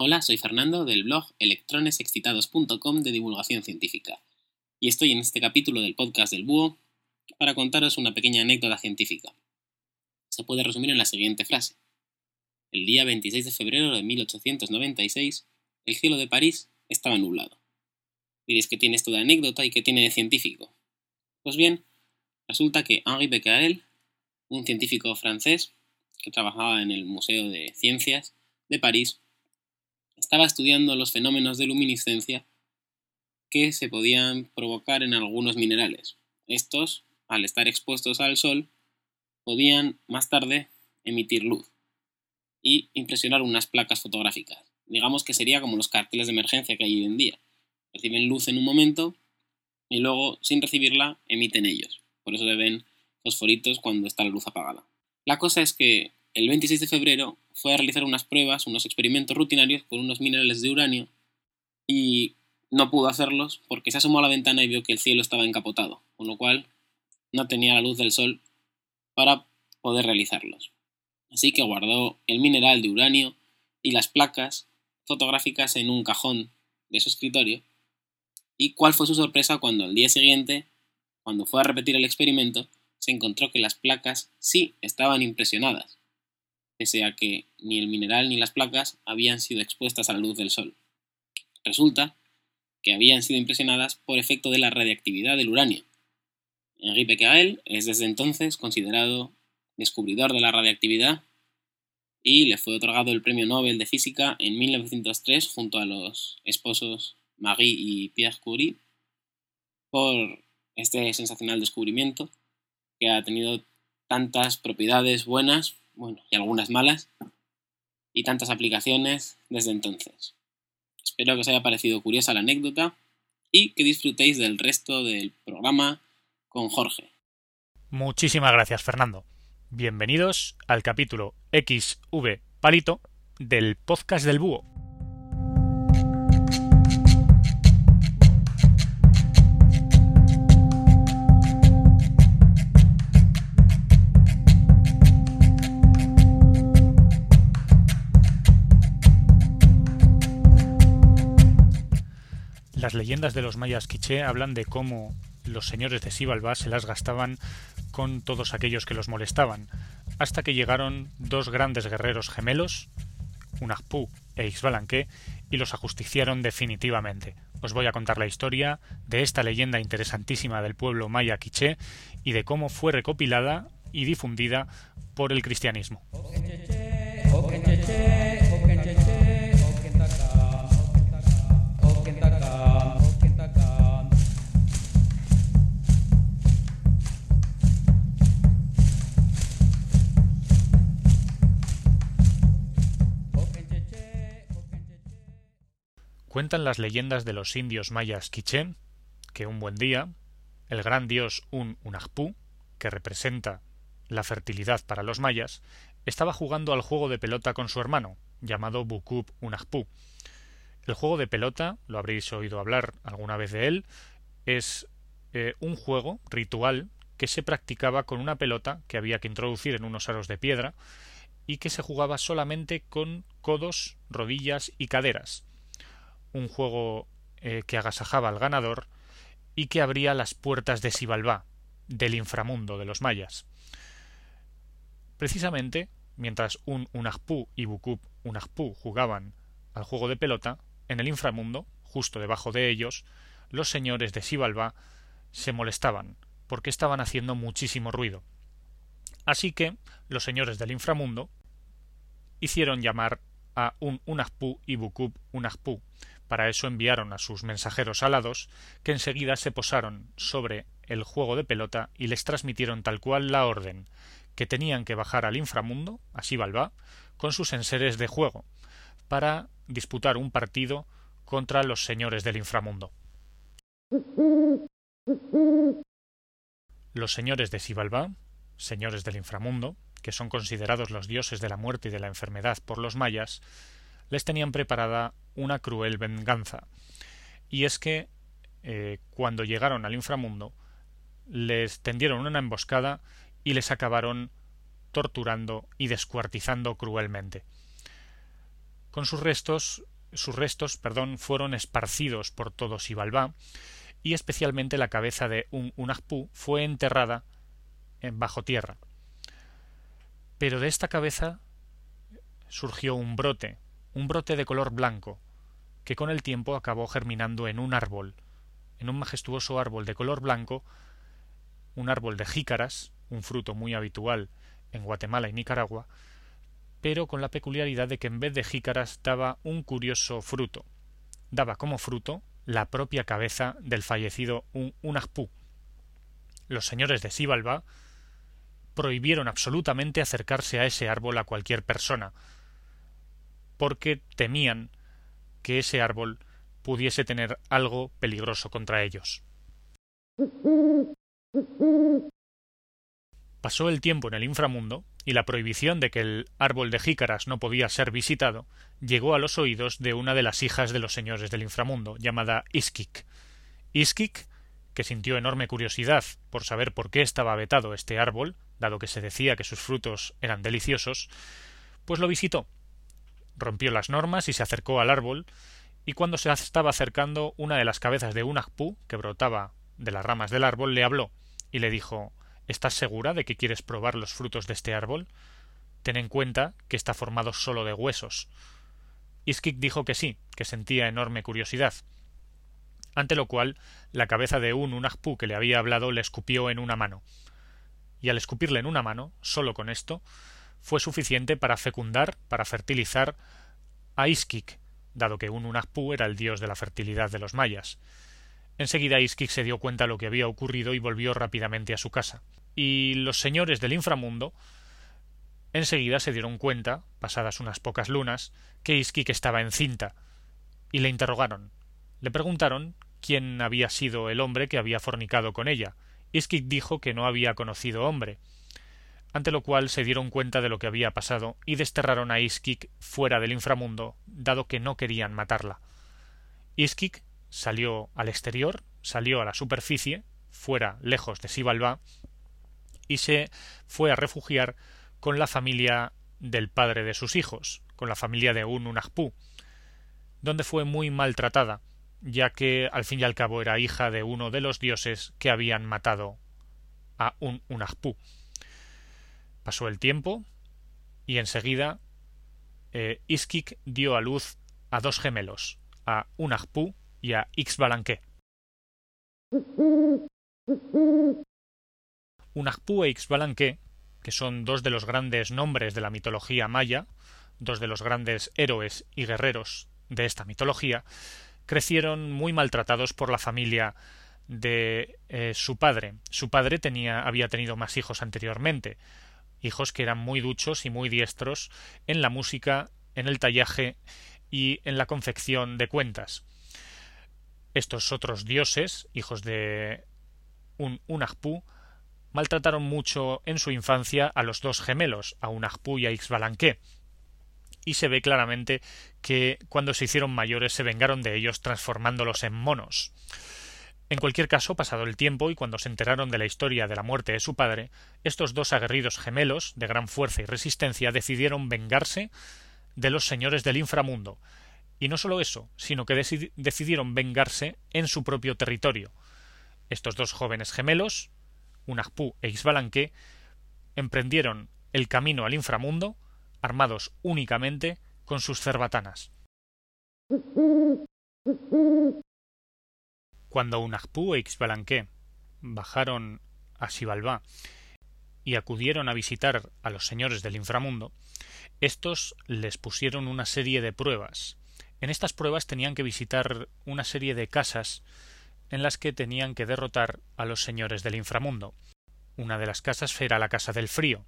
Hola, soy Fernando del blog electronesexcitados.com de divulgación científica y estoy en este capítulo del podcast del Búho para contaros una pequeña anécdota científica. Se puede resumir en la siguiente frase. El día 26 de febrero de 1896, el cielo de París estaba nublado. Diréis que tiene esto de anécdota y que tiene de científico. Pues bien, resulta que Henri Becquerel, un científico francés que trabajaba en el Museo de Ciencias de París, estaba estudiando los fenómenos de luminiscencia que se podían provocar en algunos minerales. Estos, al estar expuestos al sol, podían más tarde emitir luz y impresionar unas placas fotográficas. Digamos que sería como los carteles de emergencia que hay hoy en día. Reciben luz en un momento y luego, sin recibirla, emiten ellos. Por eso se ven fosforitos cuando está la luz apagada. La cosa es que el 26 de febrero fue a realizar unas pruebas, unos experimentos rutinarios con unos minerales de uranio y no pudo hacerlos porque se asomó a la ventana y vio que el cielo estaba encapotado, con lo cual no tenía la luz del sol para poder realizarlos. Así que guardó el mineral de uranio y las placas fotográficas en un cajón de su escritorio. ¿Y cuál fue su sorpresa cuando al día siguiente, cuando fue a repetir el experimento, se encontró que las placas sí estaban impresionadas, pese a que ni el mineral ni las placas habían sido expuestas a la luz del sol. Resulta que habían sido impresionadas por efecto de la radiactividad del uranio. Henri Becquerel es desde entonces considerado descubridor de la radiactividad y le fue otorgado el Premio Nobel de Física en 1903 junto a los esposos Marie y Pierre Curie por este sensacional descubrimiento que ha tenido tantas propiedades buenas, bueno, y algunas malas, y tantas aplicaciones desde entonces. Espero que os haya parecido curiosa la anécdota y que disfrutéis del resto del programa con Jorge. Muchísimas gracias, Fernando. Bienvenidos al capítulo XV Palito del podcast del Búho. Las leyendas de los mayas quiché hablan de cómo los señores de Sibalba se las gastaban con todos aquellos que los molestaban, hasta que llegaron dos grandes guerreros gemelos, Unagpú e Ixbalanque, y los ajusticiaron definitivamente. Os voy a contar la historia de esta leyenda interesantísima del pueblo maya quiché y de cómo fue recopilada y difundida por el cristianismo. Cuentan las leyendas de los indios mayas quiché que un buen día el gran dios Un Unagpú, que representa la fertilidad para los mayas, estaba jugando al juego de pelota con su hermano, llamado Bukub Unagpú. El juego de pelota, lo habréis oído hablar alguna vez de él, es eh, un juego ritual que se practicaba con una pelota que había que introducir en unos aros de piedra y que se jugaba solamente con codos, rodillas y caderas, un juego eh, que agasajaba al ganador y que abría las puertas de Sibalbá, del inframundo de los mayas. Precisamente, mientras un Unagpú y Bukub Unagpú jugaban al juego de pelota, en el inframundo, justo debajo de ellos, los señores de Sibalbá se molestaban, porque estaban haciendo muchísimo ruido. Así que los señores del inframundo hicieron llamar a un Unagpú y Bukub Unagpú, para eso enviaron a sus mensajeros alados, que enseguida se posaron sobre el juego de pelota y les transmitieron tal cual la orden, que tenían que bajar al inframundo, así Balba, con sus enseres de juego, para disputar un partido contra los señores del inframundo. Los señores de Sibalba, señores del inframundo, que son considerados los dioses de la muerte y de la enfermedad por los mayas, les tenían preparada una cruel venganza. Y es que eh, cuando llegaron al inframundo, les tendieron una emboscada y les acabaron torturando y descuartizando cruelmente. Con sus restos, sus restos, perdón, fueron esparcidos por todo Sibalbá y especialmente la cabeza de un Unagpú fue enterrada en bajo tierra. Pero de esta cabeza surgió un brote, un brote de color blanco, que con el tiempo acabó germinando en un árbol, en un majestuoso árbol de color blanco, un árbol de jícaras, un fruto muy habitual en Guatemala y Nicaragua, pero con la peculiaridad de que en vez de jícaras daba un curioso fruto. Daba como fruto la propia cabeza del fallecido un Unagpú. Los señores de Sibalba prohibieron absolutamente acercarse a ese árbol a cualquier persona, porque temían que ese árbol pudiese tener algo peligroso contra ellos. Pasó el tiempo en el inframundo y la prohibición de que el árbol de jícaras no podía ser visitado llegó a los oídos de una de las hijas de los señores del inframundo, llamada Iskik. Iskik, que sintió enorme curiosidad por saber por qué estaba vetado este árbol, dado que se decía que sus frutos eran deliciosos, pues lo visitó. Rompió las normas y se acercó al árbol, y cuando se estaba acercando una de las cabezas de un ajpú que brotaba de las ramas del árbol le habló y le dijo ¿Estás segura de que quieres probar los frutos de este árbol? Ten en cuenta que está formado solo de huesos. Iskik dijo que sí, que sentía enorme curiosidad. Ante lo cual, la cabeza de un unajpú que le había hablado le escupió en una mano. Y al escupirle en una mano, solo con esto, fue suficiente para fecundar, para fertilizar a Iskik, dado que un era el dios de la fertilidad de los mayas. Enseguida Iskik se dio cuenta de lo que había ocurrido y volvió rápidamente a su casa y los señores del inframundo enseguida se dieron cuenta, pasadas unas pocas lunas, que Iskik estaba encinta, y le interrogaron. Le preguntaron quién había sido el hombre que había fornicado con ella. Iskik dijo que no había conocido hombre, ante lo cual se dieron cuenta de lo que había pasado y desterraron a Iskik fuera del inframundo, dado que no querían matarla. Iskik salió al exterior, salió a la superficie, fuera, lejos de Sibalba, y se fue a refugiar con la familia del padre de sus hijos, con la familia de un Unagpú, donde fue muy maltratada, ya que al fin y al cabo era hija de uno de los dioses que habían matado a un Unagpú. Pasó el tiempo y enseguida eh, Iskik dio a luz a dos gemelos, a Unagpú y a Ixbalanque. Unagpú e Ixbalanque, que son dos de los grandes nombres de la mitología maya, dos de los grandes héroes y guerreros de esta mitología, crecieron muy maltratados por la familia de eh, su padre. Su padre tenía, había tenido más hijos anteriormente, hijos que eran muy duchos y muy diestros en la música, en el tallaje y en la confección de cuentas. Estos otros dioses, hijos de un Unagpú, maltrataron mucho en su infancia a los dos gemelos, a Unagpú y a Ixbalanque, y se ve claramente que cuando se hicieron mayores se vengaron de ellos transformándolos en monos. En cualquier caso, pasado el tiempo y cuando se enteraron de la historia de la muerte de su padre, estos dos aguerridos gemelos, de gran fuerza y resistencia, decidieron vengarse de los señores del inframundo. Y no solo eso, sino que decidieron vengarse en su propio territorio. Estos dos jóvenes gemelos, Unagpú e Ixbalanque, emprendieron el camino al inframundo, armados únicamente con sus cerbatanas. Cuando Unagpú e Ixbalanque bajaron a Sibalbá y acudieron a visitar a los señores del inframundo, estos les pusieron una serie de pruebas. En estas pruebas tenían que visitar una serie de casas en las que tenían que derrotar a los señores del inframundo. Una de las casas era la casa del frío.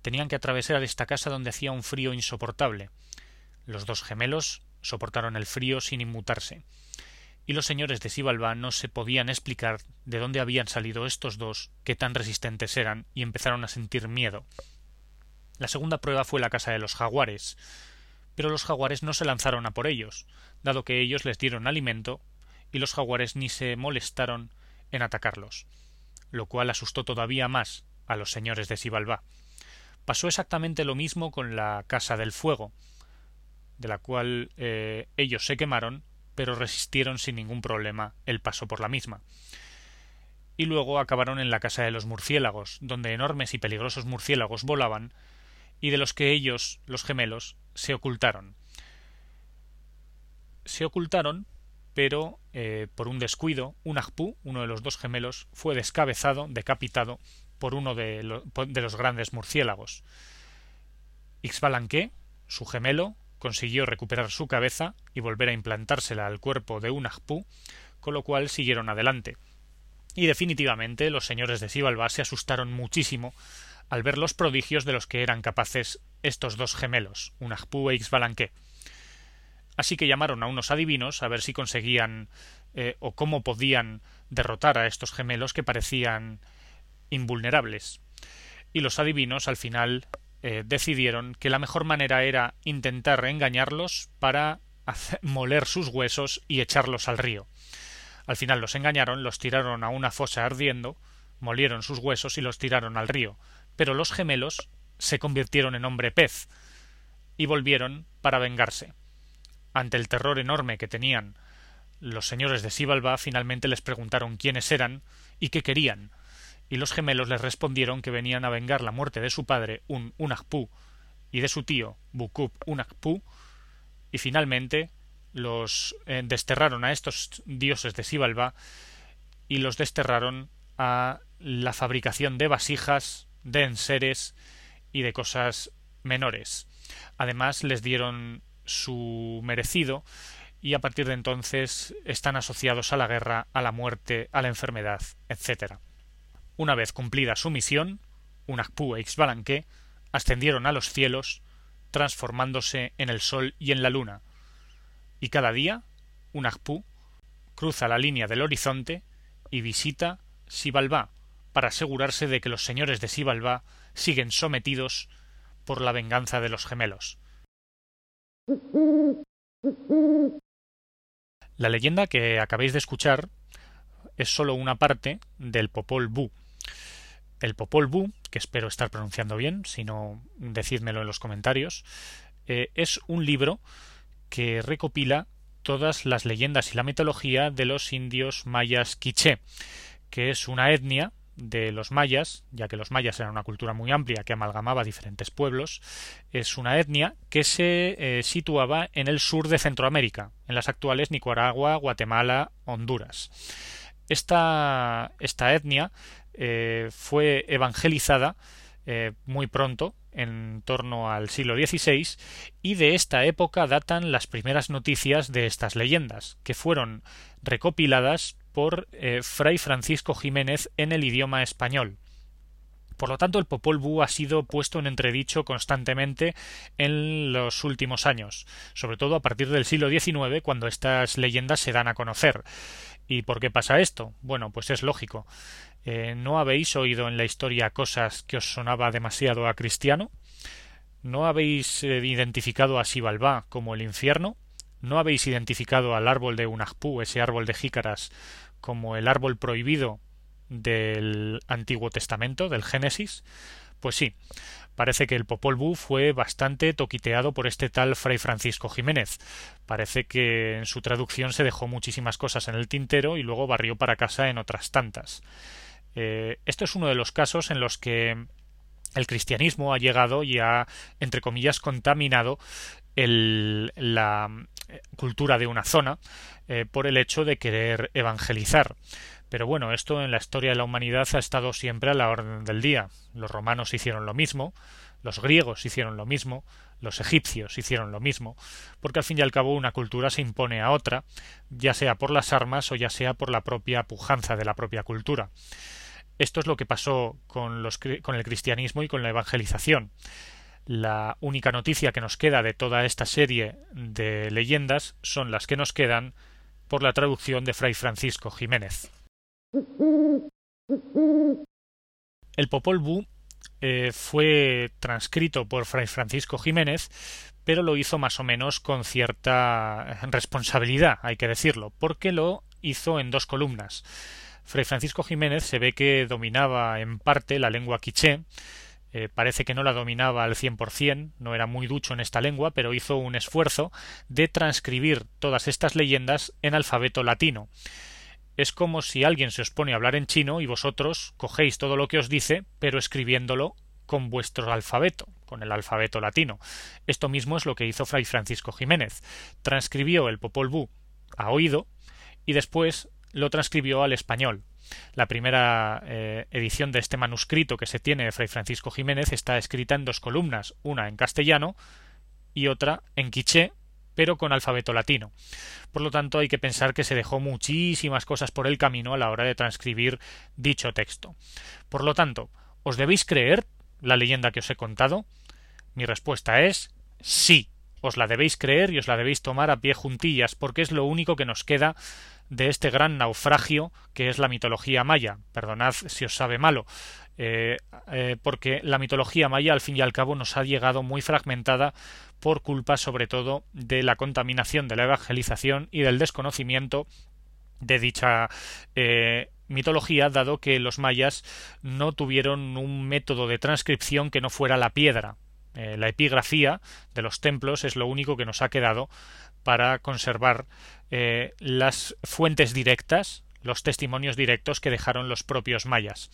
Tenían que atravesar esta casa donde hacía un frío insoportable. Los dos gemelos soportaron el frío sin inmutarse. Y los señores de Sibalba no se podían explicar de dónde habían salido estos dos, que tan resistentes eran, y empezaron a sentir miedo. La segunda prueba fue la casa de los jaguares. Pero los jaguares no se lanzaron a por ellos, dado que ellos les dieron alimento y los jaguares ni se molestaron en atacarlos, lo cual asustó todavía más a los señores de Sibalbá. Pasó exactamente lo mismo con la Casa del Fuego, de la cual eh, ellos se quemaron, pero resistieron sin ningún problema el paso por la misma. Y luego acabaron en la casa de los murciélagos, donde enormes y peligrosos murciélagos volaban, y de los que ellos, los gemelos, se ocultaron. Se ocultaron, pero eh, por un descuido, un Agpú, uno de los dos gemelos, fue descabezado, decapitado, por uno de, los grandes murciélagos. Ixbalanque, su gemelo, consiguió recuperar su cabeza y volver a implantársela al cuerpo de un Agpú, con lo cual siguieron adelante. Y definitivamente los señores de Sibalba se asustaron muchísimo al ver los prodigios de los que eran capaces estos dos gemelos, un Agpú e Ixbalanque. Así que llamaron a unos adivinos a ver si conseguían eh, o cómo podían derrotar a estos gemelos que parecían invulnerables. Y los adivinos al final eh, decidieron que la mejor manera era intentar engañarlos para moler sus huesos y echarlos al río. Al final los engañaron, los tiraron a una fosa ardiendo, molieron sus huesos y los tiraron al río. Pero los gemelos se convirtieron en hombre pez y volvieron para vengarse. Ante el terror enorme que tenían los señores de Sibalba finalmente les preguntaron quiénes eran y qué querían, y los gemelos les respondieron que venían a vengar la muerte de su padre, un Unagpú, y de su tío, Bukup Unagpú, y finalmente los eh, desterraron a estos dioses de Sibalba y los desterraron a la fabricación de vasijas, de enseres y de cosas menores. Además les dieron su merecido y a partir de entonces están asociados a la guerra, a la muerte, a la enfermedad, etc. Una vez cumplida su misión, Unagpú e Ixbalanque ascendieron a los cielos, transformándose en el sol y en la luna, y cada día Unagpú cruza la línea del horizonte y visita Sibalba para asegurarse de que los señores de Sibalba siguen sometidos por la venganza de los gemelos. La leyenda que acabáis de escuchar es sólo una parte del Popol Vuh, el Popol Vuh, que espero estar pronunciando bien, si no, decídmelo en los comentarios, eh, es un libro que recopila todas las leyendas y la mitología de los indios mayas quiché, que es una etnia de los mayas, ya que los mayas eran una cultura muy amplia que amalgamaba diferentes pueblos, es una etnia que se eh, situaba en el sur de Centroamérica, en las actuales Nicaragua, Guatemala, Honduras. Esta, esta etnia eh, fue evangelizada eh, muy pronto, en torno al siglo XVI, y de esta época datan las primeras noticias de estas leyendas, que fueron recopiladas por eh, Fray Francisco Jiménez en el idioma español. Por lo tanto, el Popol Vuh ha sido puesto en entredicho constantemente en los últimos años, sobre todo a partir del siglo XIX, cuando estas leyendas se dan a conocer. ¿Y por qué pasa esto? Bueno, pues es lógico. Eh, ¿No habéis oído en la historia cosas que os sonaba demasiado a cristiano? ¿No habéis eh, identificado a Sibalbá como el infierno? ¿No habéis identificado al árbol de Unagpú, ese árbol de jícaras, como el árbol prohibido del Antiguo Testamento, del Génesis? Pues sí, parece que el Popol Vuh fue bastante toquiteado por este tal Fray Francisco Jiménez. Parece que en su traducción se dejó muchísimas cosas en el tintero y luego barrió para casa en otras tantas. Eh, esto es uno de los casos en los que el cristianismo ha llegado y ha, entre comillas, contaminado la eh, cultura de una zona eh, por el hecho de querer evangelizar. Pero bueno, esto en la historia de la humanidad ha estado siempre a la orden del día. Los romanos hicieron lo mismo, los griegos hicieron lo mismo, los egipcios hicieron lo mismo, porque al fin y al cabo una cultura se impone a otra, ya sea por las armas o ya sea por la propia pujanza de la propia cultura. Esto es lo que pasó con, los, el cristianismo y con la evangelización. La única noticia que nos queda de toda esta serie de leyendas son las que nos quedan por la traducción de Fray Francisco Jiménez. El Popol Vuh eh, fue transcrito por Fray Francisco Jiménez, pero lo hizo más o menos con cierta responsabilidad, hay que decirlo, porque lo hizo en dos columnas. Fray Francisco Jiménez se ve que dominaba en parte la lengua quiché, Eh, parece que no la dominaba al 100%, no era muy ducho en esta lengua, pero hizo un esfuerzo de transcribir todas estas leyendas en alfabeto latino. Es como si alguien se os pone a hablar en chino y vosotros cogéis todo lo que os dice, pero escribiéndolo con vuestro alfabeto, con el alfabeto latino. Esto mismo es lo que hizo Fray Francisco Jiménez. Transcribió el Popol Vuh a oído y después lo transcribió al español. La primera eh, edición de este manuscrito que se tiene de Fray Francisco Jiménez está escrita en dos columnas, una en castellano y otra en quiché, pero con alfabeto latino. Por lo tanto, hay que pensar que se dejó muchísimas cosas por el camino a la hora de transcribir dicho texto. Por lo tanto, ¿os debéis creer la leyenda que os he contado? Mi respuesta es sí. Os la debéis creer y os la debéis tomar a pie juntillas, porque es lo único que nos queda de este gran naufragio que es la mitología maya. Perdonad si os sabe malo, eh, eh, porque la mitología maya al fin y al cabo nos ha llegado muy fragmentada por culpa sobre todo de la contaminación de la evangelización y del desconocimiento de dicha eh, mitología, dado que los mayas no tuvieron un método de transcripción que no fuera la piedra. la epigrafía de los templos es lo único que nos ha quedado para conservar las fuentes directas, los testimonios directos que dejaron los propios mayas.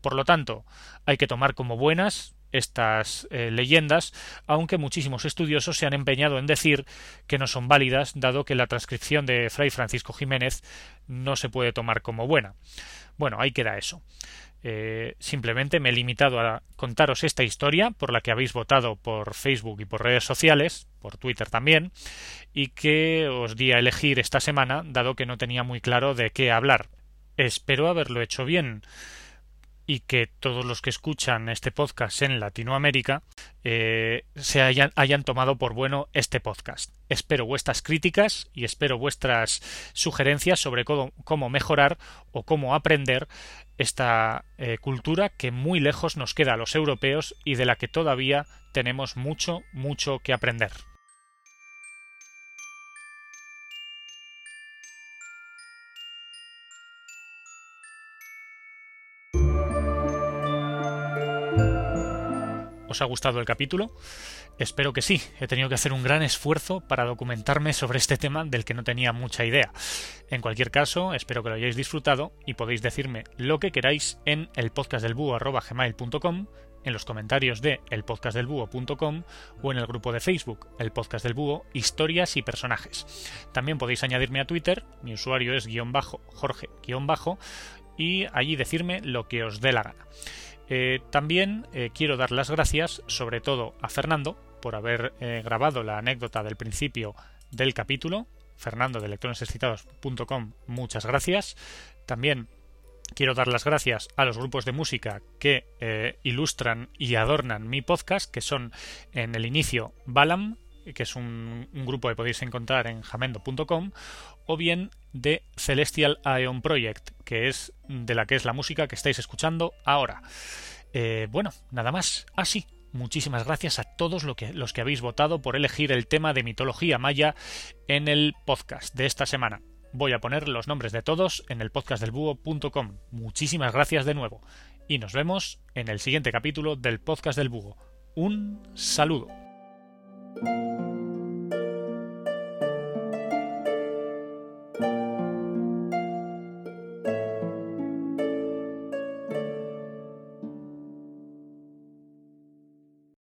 Por lo tanto, hay que tomar como buenas estas eh, leyendas, aunque muchísimos estudiosos se han empeñado en decir que no son válidas, dado que la transcripción de Fray Francisco Jiménez no se puede tomar como buena. Bueno, ahí queda eso. Eh, simplemente me he limitado a contaros esta historia por la que habéis votado por Facebook y por redes sociales, por Twitter también, y que os di a elegir esta semana, dado que no tenía muy claro de qué hablar. Espero haberlo hecho bien y que todos los que escuchan este podcast en Latinoamérica eh, se hayan, tomado por bueno este podcast. Espero vuestras críticas y espero vuestras sugerencias sobre cómo mejorar o cómo aprender esta eh, cultura que muy lejos nos queda a los europeos y de la que todavía tenemos mucho, mucho que aprender. ¿Os ha gustado el capítulo? Espero que sí. He tenido que hacer un gran esfuerzo para documentarme sobre este tema del que no tenía mucha idea. En cualquier caso, espero que lo hayáis disfrutado y podéis decirme lo que queráis en el podcastdelbúho.com, en los comentarios de elpodcastdelbúho.com o en el grupo de Facebook, el podcast del búho, historias y personajes. También podéis añadirme a Twitter, mi usuario es guion bajo, Jorge guion bajo, y allí decirme lo que os dé la gana. Eh, también eh, quiero dar las gracias, sobre todo a Fernando, por haber eh, grabado la anécdota del principio del capítulo. Fernando de electronesexcitados.com, muchas gracias. También quiero dar las gracias a los grupos de música que ilustran y adornan mi podcast, que son en el inicio Balam, que es un, grupo que podéis encontrar en jamendo.com, o bien de Celestial Aeon Project, que es de la que es la música que estáis escuchando ahora. Eh, bueno, nada más. Así. Ah, muchísimas gracias a todos los que habéis votado por elegir el tema de mitología maya en el podcast de esta semana. Voy a poner los nombres de todos en el podcastdelbúho.com. Muchísimas gracias de nuevo. Y nos vemos en el siguiente capítulo del podcast del búho. Un saludo.